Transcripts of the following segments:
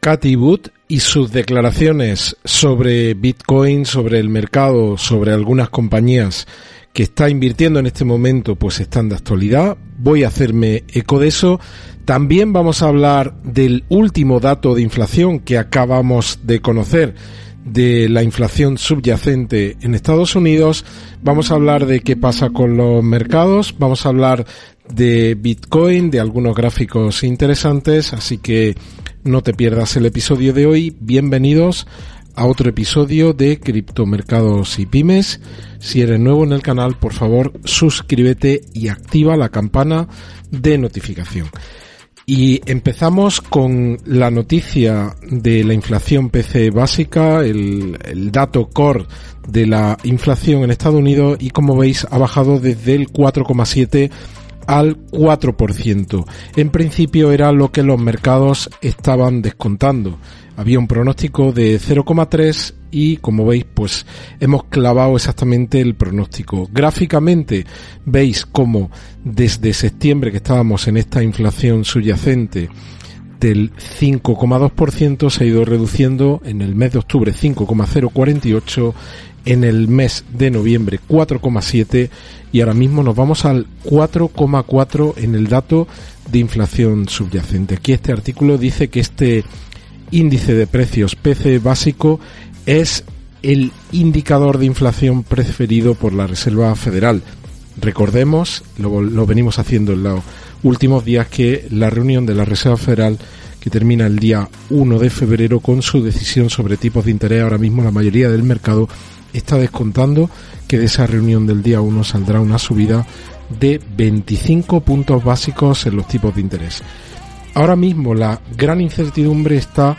Cathy Wood y sus declaraciones sobre Bitcoin, sobre el mercado, sobre algunas compañías que está invirtiendo en este momento, pues están de actualidad. Voy a hacerme eco de eso. También vamos a hablar del último dato de inflación que acabamos de conocer de la inflación subyacente en Estados Unidos. Vamos a hablar de qué pasa con los mercados. Vamos a hablar de Bitcoin, de algunos gráficos interesantes. Así que no te pierdas el episodio de hoy. Bienvenidos a otro episodio de Criptomercados y Pymes. Si eres nuevo en el canal, por favor, suscríbete y activa la campana de notificación. Y empezamos con la noticia de la inflación PC básica, el, dato core de la inflación en Estados Unidos y como veis ha bajado desde el 4,7 al 4%. En principio era lo que los mercados estaban descontando. Había un pronóstico de 0,3 y como veis pues hemos clavado exactamente el pronóstico. Gráficamente veis como desde septiembre que estábamos en esta inflación subyacente del 5,2% se ha ido reduciendo en el mes de octubre 5,048 en el mes de noviembre 4,7 y ahora mismo nos vamos al 4,4 en el dato de inflación subyacente. Aquí este artículo dice que este índice de precios PC básico es el indicador de inflación preferido por la Reserva Federal. Recordemos, lo, lo venimos haciendo en los últimos días, que la reunión de la Reserva Federal que termina el día 1 de febrero con su decisión sobre tipos de interés. Ahora mismo la mayoría del mercado está descontando que de esa reunión del día 1 saldrá una subida de 25 puntos básicos en los tipos de interés. Ahora mismo la gran incertidumbre está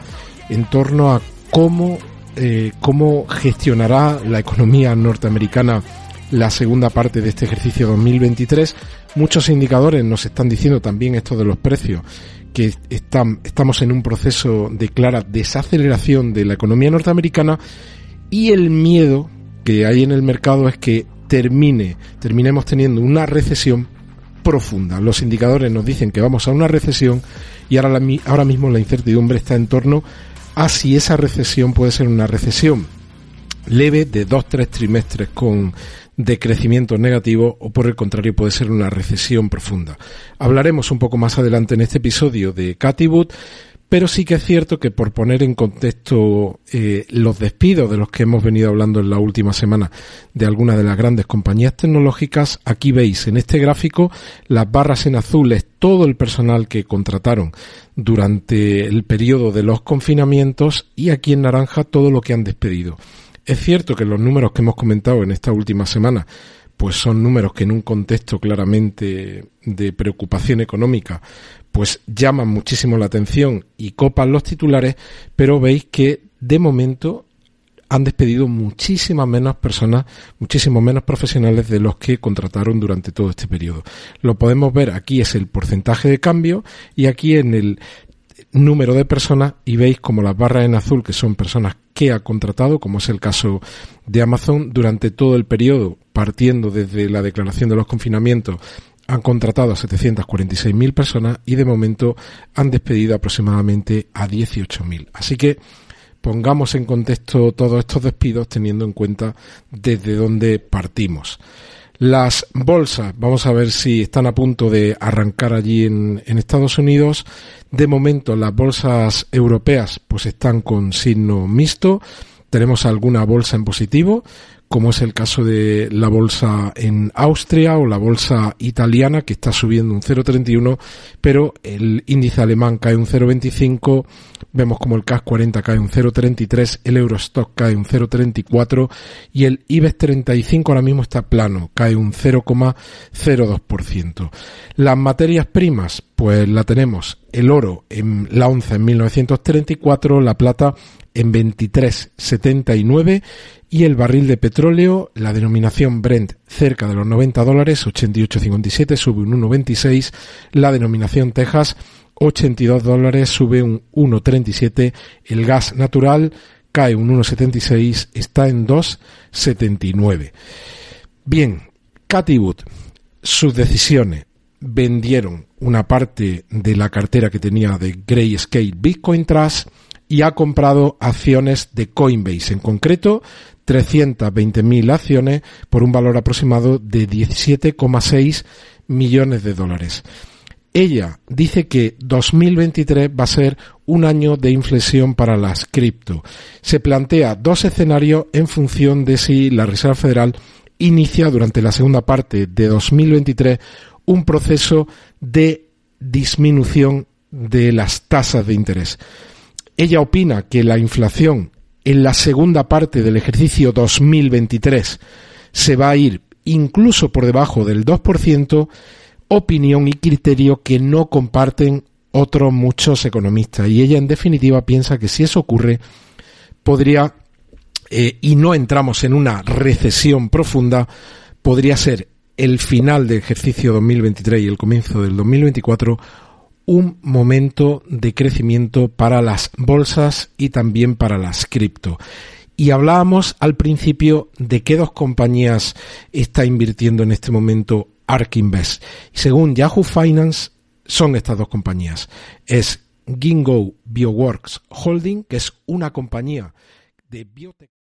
en torno a cómo, eh, cómo gestionará la economía norteamericana la segunda parte de este ejercicio 2023. Muchos indicadores nos están diciendo también esto de los precios, que están, estamos en un proceso de clara desaceleración de la economía norteamericana y el miedo que hay en el mercado es que termine, terminemos teniendo una recesión profunda. Los indicadores nos dicen que vamos a una recesión y ahora, la, ahora mismo la incertidumbre está en torno a si esa recesión puede ser una recesión leve de dos, tres trimestres con decrecimiento negativo o por el contrario puede ser una recesión profunda. Hablaremos un poco más adelante en este episodio de Cathy Wood pero sí que es cierto que por poner en contexto eh, los despidos de los que hemos venido hablando en la última semana de algunas de las grandes compañías tecnológicas, aquí veis en este gráfico las barras en azul es todo el personal que contrataron durante el periodo de los confinamientos y aquí en naranja todo lo que han despedido. Es cierto que los números que hemos comentado en esta última semana pues son números que en un contexto claramente de preocupación económica pues llaman muchísimo la atención y copan los titulares, pero veis que de momento han despedido muchísimas menos personas, muchísimos menos profesionales de los que contrataron durante todo este periodo. Lo podemos ver aquí es el porcentaje de cambio y aquí en el número de personas y veis como las barras en azul que son personas que ha contratado, como es el caso de Amazon, durante todo el periodo, partiendo desde la declaración de los confinamientos han contratado a 746.000 personas y de momento han despedido aproximadamente a 18.000. Así que pongamos en contexto todos estos despidos teniendo en cuenta desde dónde partimos. Las bolsas, vamos a ver si están a punto de arrancar allí en, Estados Unidos. De momento las bolsas europeas pues están con signo mixto. Tenemos alguna bolsa en positivo, como es el caso de la bolsa en Austria o la bolsa italiana que está subiendo un 0,31, pero el índice alemán cae un 0,25, vemos como el CAC 40 cae un 0,33, el Eurostock cae un 0,34 y el IBEX 35 ahora mismo está plano, cae un 0,02%. Las materias primas, pues la tenemos el oro en la onza en 1934, la plata en 23,79 y el barril de petróleo, la denominación Brent cerca de los 90 dólares, 88,57, sube un 1,26, la denominación Texas 82 dólares, sube un 1,37, el gas natural cae un 1,76, está en 2,79. Bien, Cathy Wood, sus decisiones vendieron una parte de la cartera que tenía de Grayscale Bitcoin Trust, y ha comprado acciones de Coinbase, en concreto 320.000 acciones por un valor aproximado de 17,6 millones de dólares. Ella dice que 2023 va a ser un año de inflexión para las cripto. Se plantea dos escenarios en función de si la Reserva Federal inicia durante la segunda parte de 2023 un proceso de disminución de las tasas de interés. Ella opina que la inflación en la segunda parte del ejercicio 2023 se va a ir incluso por debajo del 2%, opinión y criterio que no comparten otros muchos economistas. Y ella en definitiva piensa que si eso ocurre, podría, eh, y no entramos en una recesión profunda, podría ser el final del ejercicio 2023 y el comienzo del 2024 un momento de crecimiento para las bolsas y también para las cripto. Y hablábamos al principio de qué dos compañías está invirtiendo en este momento ARK Invest. Según Yahoo Finance, son estas dos compañías. Es Ginkgo Bioworks Holding, que es una compañía de biotech.